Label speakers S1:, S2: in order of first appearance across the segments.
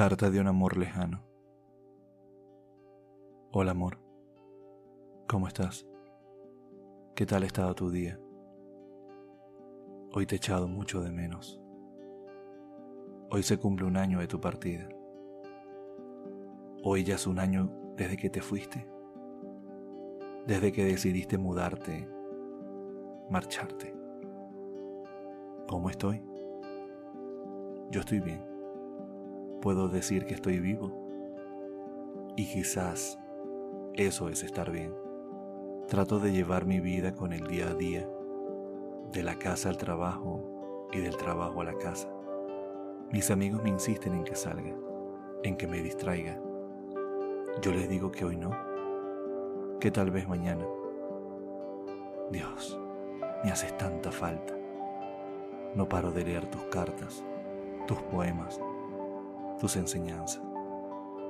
S1: Carta de un amor lejano. Hola amor, ¿cómo estás? ¿Qué tal ha estado tu día? Hoy te he echado mucho de menos. Hoy se cumple un año de tu partida. Hoy ya es un año desde que te fuiste, desde que decidiste mudarte, marcharte. ¿Cómo estoy? Yo estoy bien puedo decir que estoy vivo. Y quizás eso es estar bien. Trato de llevar mi vida con el día a día, de la casa al trabajo y del trabajo a la casa. Mis amigos me insisten en que salga, en que me distraiga. Yo les digo que hoy no, que tal vez mañana. Dios, me haces tanta falta. No paro de leer tus cartas, tus poemas, tus enseñanzas.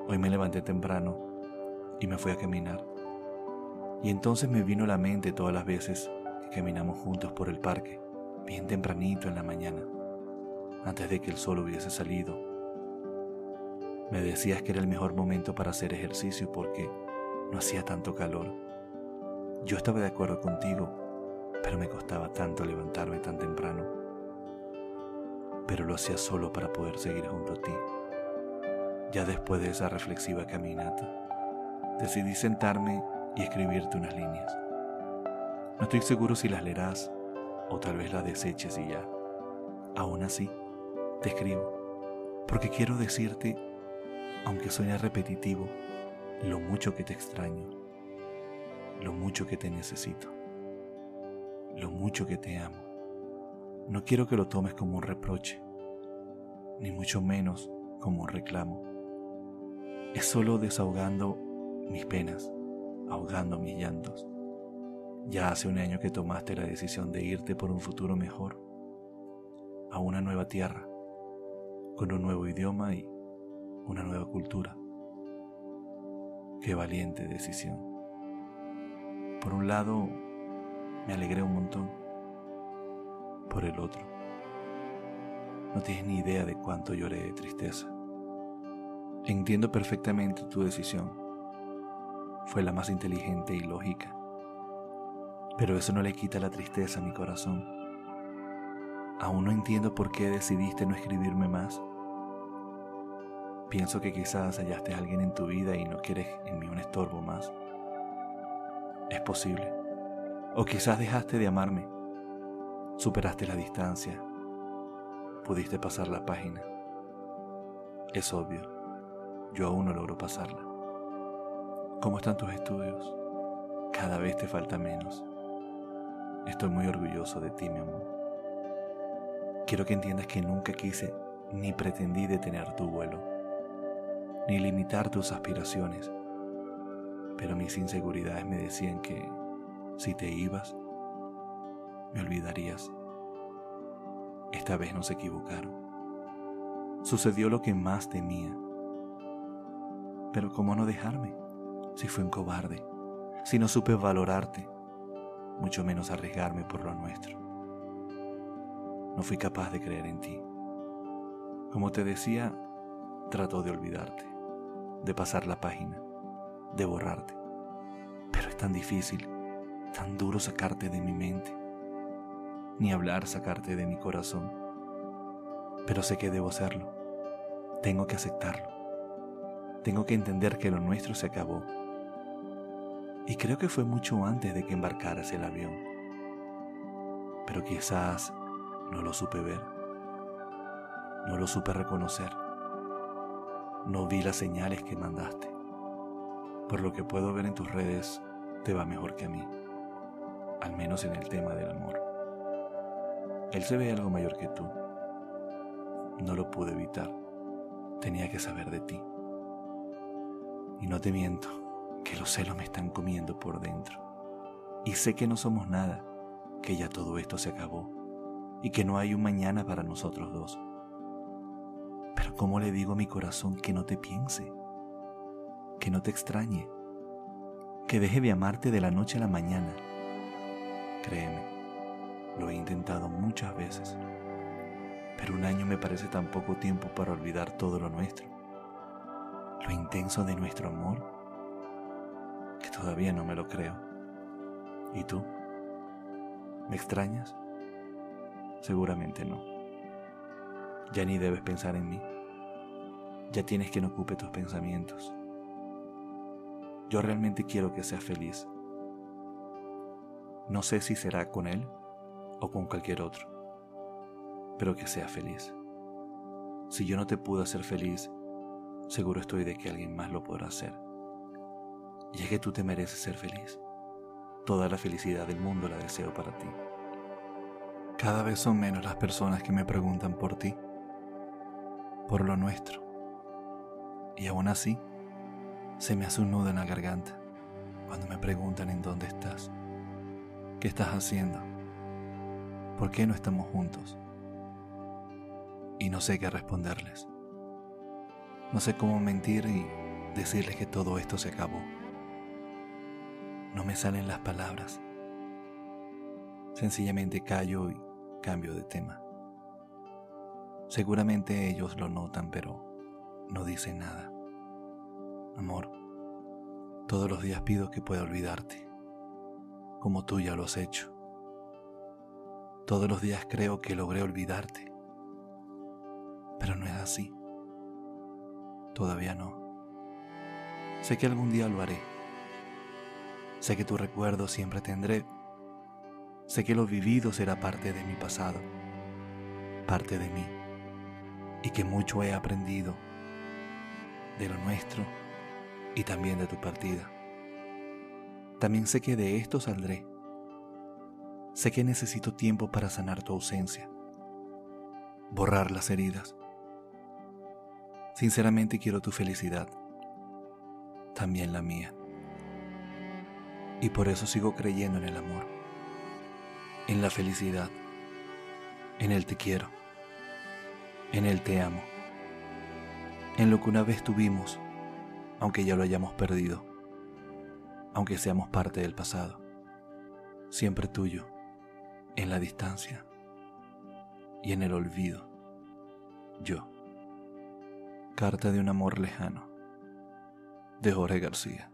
S1: Hoy me levanté temprano y me fui a caminar. Y entonces me vino a la mente todas las veces que caminamos juntos por el parque, bien tempranito en la mañana, antes de que el sol hubiese salido. Me decías que era el mejor momento para hacer ejercicio porque no hacía tanto calor. Yo estaba de acuerdo contigo, pero me costaba tanto levantarme tan temprano. Pero lo hacía solo para poder seguir junto a ti. Ya después de esa reflexiva caminata, decidí sentarme y escribirte unas líneas. No estoy seguro si las leerás o tal vez las deseches y ya. Aún así, te escribo, porque quiero decirte, aunque suene repetitivo, lo mucho que te extraño, lo mucho que te necesito, lo mucho que te amo. No quiero que lo tomes como un reproche, ni mucho menos como un reclamo es solo desahogando mis penas, ahogando mis llantos. Ya hace un año que tomaste la decisión de irte por un futuro mejor, a una nueva tierra, con un nuevo idioma y una nueva cultura. Qué valiente decisión. Por un lado, me alegré un montón. Por el otro, no tienes ni idea de cuánto lloré de tristeza. Entiendo perfectamente tu decisión. Fue la más inteligente y lógica. Pero eso no le quita la tristeza a mi corazón. Aún no entiendo por qué decidiste no escribirme más. Pienso que quizás hallaste a alguien en tu vida y no quieres en mí un estorbo más. Es posible. O quizás dejaste de amarme. Superaste la distancia. Pudiste pasar la página. Es obvio yo aún no logro pasarla. ¿Cómo están tus estudios? Cada vez te falta menos. Estoy muy orgulloso de ti, mi amor. Quiero que entiendas que nunca quise ni pretendí detener tu vuelo, ni limitar tus aspiraciones, pero mis inseguridades me decían que si te ibas, me olvidarías. Esta vez no se equivocaron. Sucedió lo que más temía pero ¿cómo no dejarme? Si fui un cobarde, si no supe valorarte, mucho menos arriesgarme por lo nuestro. No fui capaz de creer en ti. Como te decía, trato de olvidarte, de pasar la página, de borrarte. Pero es tan difícil, tan duro sacarte de mi mente, ni hablar sacarte de mi corazón. Pero sé que debo hacerlo. Tengo que aceptarlo tengo que entender que lo nuestro se acabó. Y creo que fue mucho antes de que embarcaras el avión. Pero quizás no lo supe ver. No lo supe reconocer. No vi las señales que mandaste. Por lo que puedo ver en tus redes, te va mejor que a mí. Al menos en el tema del amor. Él se ve algo mayor que tú. No lo pude evitar. Tenía que saber de ti. Y no te miento, que los celos me están comiendo por dentro. Y sé que no somos nada, que ya todo esto se acabó y que no hay un mañana para nosotros dos. Pero ¿cómo le digo a mi corazón que no te piense? Que no te extrañe, que deje de amarte de la noche a la mañana. Créeme, lo he intentado muchas veces, pero un año me parece tan poco tiempo para olvidar todo lo nuestro lo intenso de nuestro amor que todavía no me lo creo. ¿Y tú? ¿Me extrañas? Seguramente no. Ya ni debes pensar en mí. Ya tienes quien ocupe tus pensamientos. Yo realmente quiero que seas feliz. No sé si será con él o con cualquier otro, pero que seas feliz. Si yo no te pude hacer feliz, seguro estoy de que alguien más lo podrá hacer. Y es que tú te mereces ser feliz. Toda la felicidad del mundo la deseo para ti. Cada vez son menos las personas que me preguntan por ti, por lo nuestro. Y aún así, se me hace un nudo en la garganta cuando me preguntan en dónde estás, qué estás haciendo, por qué no estamos juntos. Y no sé qué responderles. No sé cómo mentir y decirles que todo esto se acabó. No me salen las palabras. Sencillamente callo y cambio de tema. Seguramente ellos lo notan, pero no dicen nada. Amor, todos los días pido que pueda olvidarte, como tú ya lo has hecho. Todos los días creo que logré olvidarte, pero no es así. Todavía no. Sé que algún día lo haré. Sé que tu recuerdo siempre tendré Sé que lo vivido será parte de mi pasado, parte de mí, y que mucho he aprendido de lo nuestro y también de tu partida. También sé que de esto saldré. Sé que necesito tiempo para sanar tu ausencia, borrar las heridas. Sinceramente quiero tu felicidad, también la mía. Y por eso sigo creyendo en el amor en la felicidad, en el te quiero, en el te amo, en lo que una vez tuvimos, aunque ya lo hayamos perdido, aunque seamos parte del pasado, siempre tuyo, en la distancia y en el olvido, yo. Carta de un amor lejano, de Jorge García.